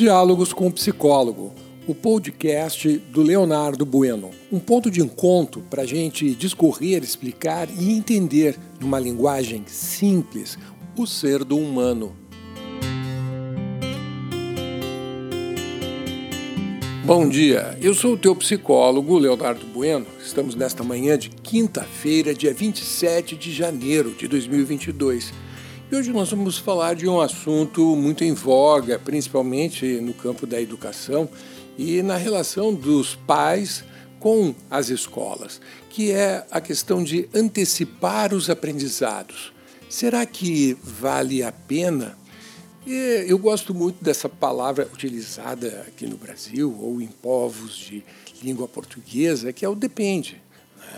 Diálogos com o Psicólogo, o podcast do Leonardo Bueno. Um ponto de encontro para a gente discorrer, explicar e entender, numa linguagem simples, o ser do humano. Bom dia, eu sou o teu psicólogo, Leonardo Bueno. Estamos nesta manhã de quinta-feira, dia 27 de janeiro de 2022. E hoje nós vamos falar de um assunto muito em voga, principalmente no campo da educação e na relação dos pais com as escolas, que é a questão de antecipar os aprendizados. Será que vale a pena? Eu gosto muito dessa palavra utilizada aqui no Brasil ou em povos de língua portuguesa, que é o depende.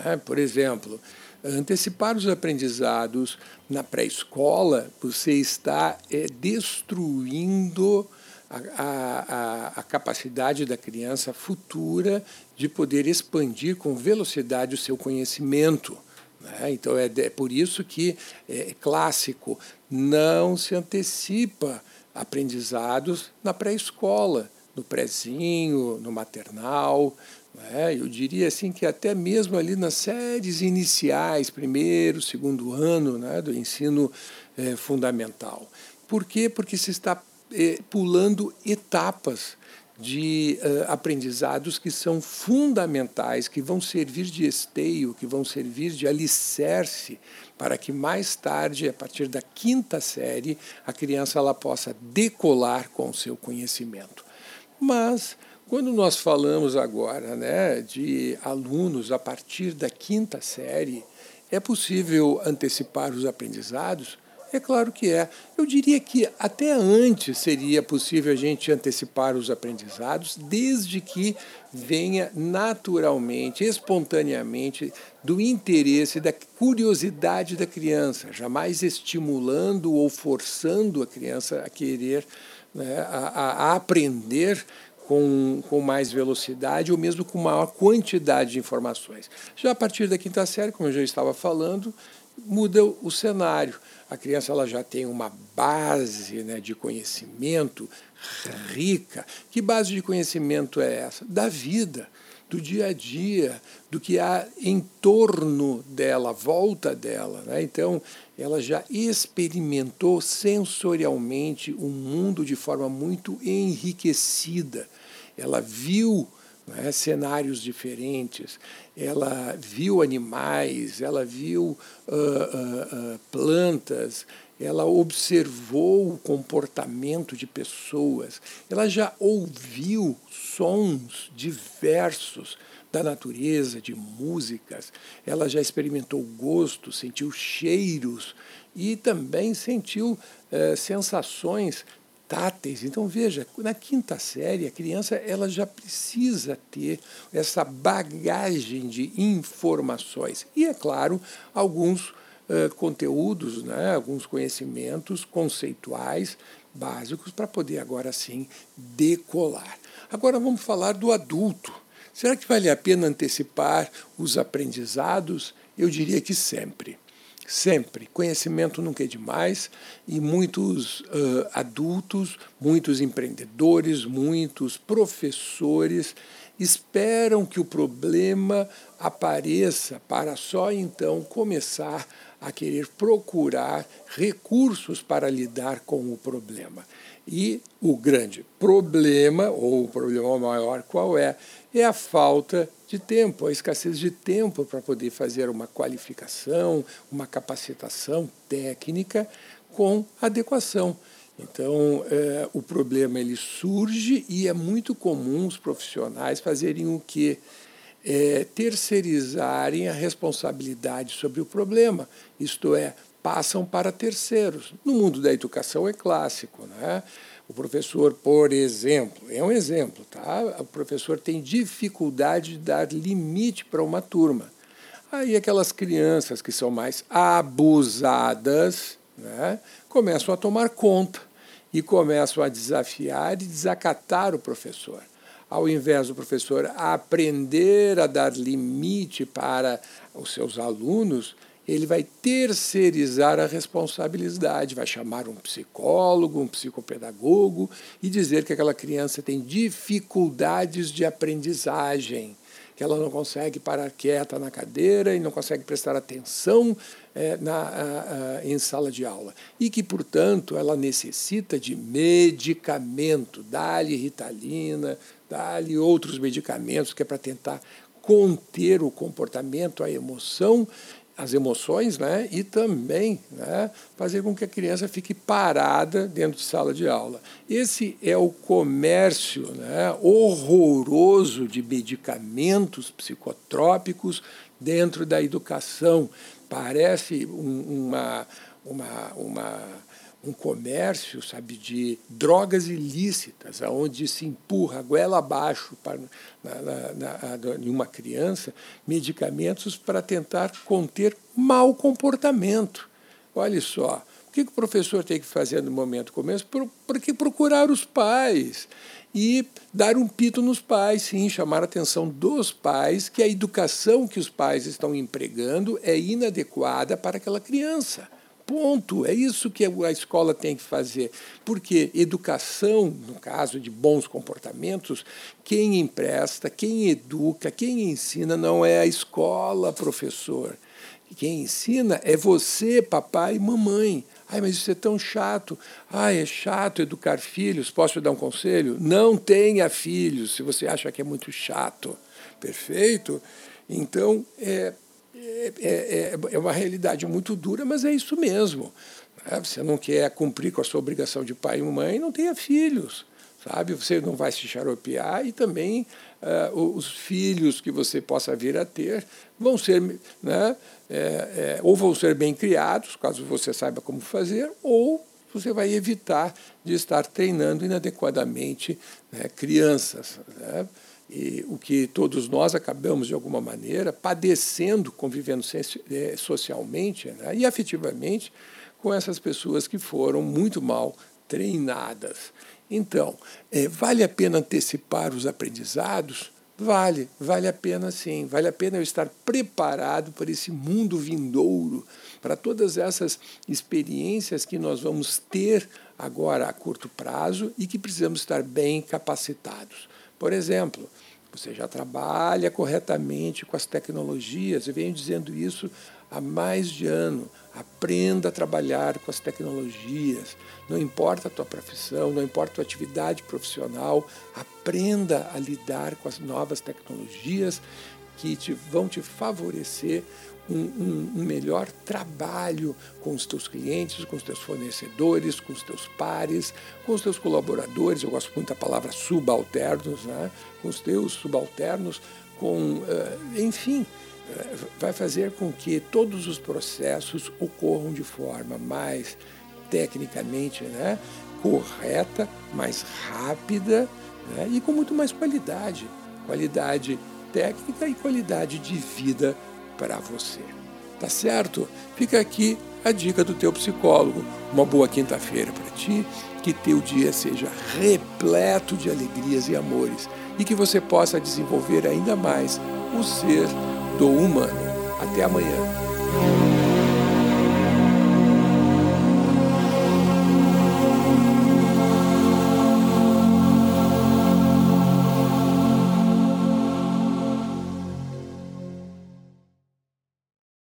Né? Por exemplo, antecipar os aprendizados na pré-escola, você está é, destruindo a, a, a, capacidade da criança futura de poder expandir com velocidade o seu conhecimento. Né? Então é, é, por isso que é, é clássico, não se antecipa aprendizados na pré-escola, no prézinho, no maternal, é, eu diria assim que até mesmo ali nas séries iniciais, primeiro, segundo ano né, do ensino é, fundamental. Por quê? Porque se está é, pulando etapas de uh, aprendizados que são fundamentais, que vão servir de esteio, que vão servir de alicerce para que mais tarde, a partir da quinta série, a criança ela possa decolar com o seu conhecimento. Mas quando nós falamos agora né, de alunos a partir da quinta série, é possível antecipar os aprendizados? É claro que é. Eu diria que até antes seria possível a gente antecipar os aprendizados, desde que venha naturalmente, espontaneamente, do interesse, da curiosidade da criança, jamais estimulando ou forçando a criança a querer, né, a, a aprender com, com mais velocidade ou mesmo com maior quantidade de informações. Já a partir da quinta série, como eu já estava falando, muda o cenário. A criança ela já tem uma base né, de conhecimento rica. Que base de conhecimento é essa? Da vida, do dia a dia, do que há em torno dela, volta dela. Né? Então, ela já experimentou sensorialmente o um mundo de forma muito enriquecida. Ela viu né, cenários diferentes, ela viu animais, ela viu uh, uh, uh, plantas, ela observou o comportamento de pessoas, ela já ouviu sons diversos da natureza, de músicas, ela já experimentou gosto, sentiu cheiros e também sentiu eh, sensações táteis. Então veja, na quinta série a criança ela já precisa ter essa bagagem de informações. E é claro alguns uh, conteúdos, né, alguns conhecimentos conceituais básicos para poder agora sim decolar. Agora vamos falar do adulto. Será que vale a pena antecipar os aprendizados? Eu diria que sempre. Sempre. Conhecimento nunca é demais e muitos uh, adultos, muitos empreendedores, muitos professores esperam que o problema apareça para só então começar a querer procurar recursos para lidar com o problema. E o grande problema, ou o problema maior, qual é? É a falta de tempo, a escassez de tempo para poder fazer uma qualificação, uma capacitação técnica com adequação. Então, é, o problema ele surge e é muito comum os profissionais fazerem o que? É, terceirizarem a responsabilidade sobre o problema, isto é, passam para terceiros. No mundo da educação é clássico, né? O professor, por exemplo, é um exemplo, tá? O professor tem dificuldade de dar limite para uma turma. Aí aquelas crianças que são mais abusadas, né, começam a tomar conta e começam a desafiar e desacatar o professor. Ao invés do professor aprender a dar limite para os seus alunos, ele vai terceirizar a responsabilidade, vai chamar um psicólogo, um psicopedagogo e dizer que aquela criança tem dificuldades de aprendizagem, que ela não consegue parar quieta na cadeira e não consegue prestar atenção é, na, a, a, em sala de aula. E que, portanto, ela necessita de medicamento, dá-lhe ritalina, dá-lhe outros medicamentos que é para tentar conter o comportamento, a emoção as emoções né, e também né, fazer com que a criança fique parada dentro de sala de aula. Esse é o comércio né, horroroso de medicamentos psicotrópicos dentro da educação. Parece um, uma, uma, uma um comércio, sabe, de drogas ilícitas, onde se empurra a goela abaixo para, na, na, na, uma criança medicamentos para tentar conter mau comportamento. Olha só, o que o professor tem que fazer no momento começo? Porque procurar os pais e dar um pito nos pais, sim, chamar a atenção dos pais que a educação que os pais estão empregando é inadequada para aquela criança. Ponto. É isso que a escola tem que fazer. Porque educação, no caso de bons comportamentos, quem empresta, quem educa, quem ensina não é a escola, professor. Quem ensina é você, papai e mamãe. Ai, mas isso é tão chato. Ai, é chato educar filhos. Posso te dar um conselho? Não tenha filhos se você acha que é muito chato. Perfeito? Então, é, é, é, é uma realidade muito dura, mas é isso mesmo. Né? Você não quer cumprir com a sua obrigação de pai e mãe, não tenha filhos. Sabe? Você não vai se xaropear e também uh, os filhos que você possa vir a ter vão ser, né, é, é, ou vão ser bem criados, caso você saiba como fazer, ou você vai evitar de estar treinando inadequadamente né, crianças. Né? E o que todos nós acabamos, de alguma maneira, padecendo, convivendo é, socialmente né, e afetivamente com essas pessoas que foram muito mal treinadas. Então, é, vale a pena antecipar os aprendizados? Vale, vale a pena sim. Vale a pena eu estar preparado para esse mundo vindouro, para todas essas experiências que nós vamos ter agora a curto prazo e que precisamos estar bem capacitados. Por exemplo, você já trabalha corretamente com as tecnologias, eu venho dizendo isso há mais de ano. Aprenda a trabalhar com as tecnologias. Não importa a tua profissão, não importa a tua atividade profissional, aprenda a lidar com as novas tecnologias que te, vão te favorecer um, um, um, melhor trabalho com os teus clientes, com os teus fornecedores, com os teus pares, com os teus colaboradores. Eu gosto muito da palavra subalternos, né? com os teus subalternos, com, uh, enfim, uh, vai fazer com que todos os processos ocorram de forma mais tecnicamente né? correta, mais rápida né? e com muito mais qualidade. Qualidade técnica e qualidade de vida para você. Tá certo? Fica aqui a dica do teu psicólogo. Uma boa quinta-feira para ti, que teu dia seja repleto de alegrias e amores e que você possa desenvolver ainda mais o ser do humano. Até amanhã.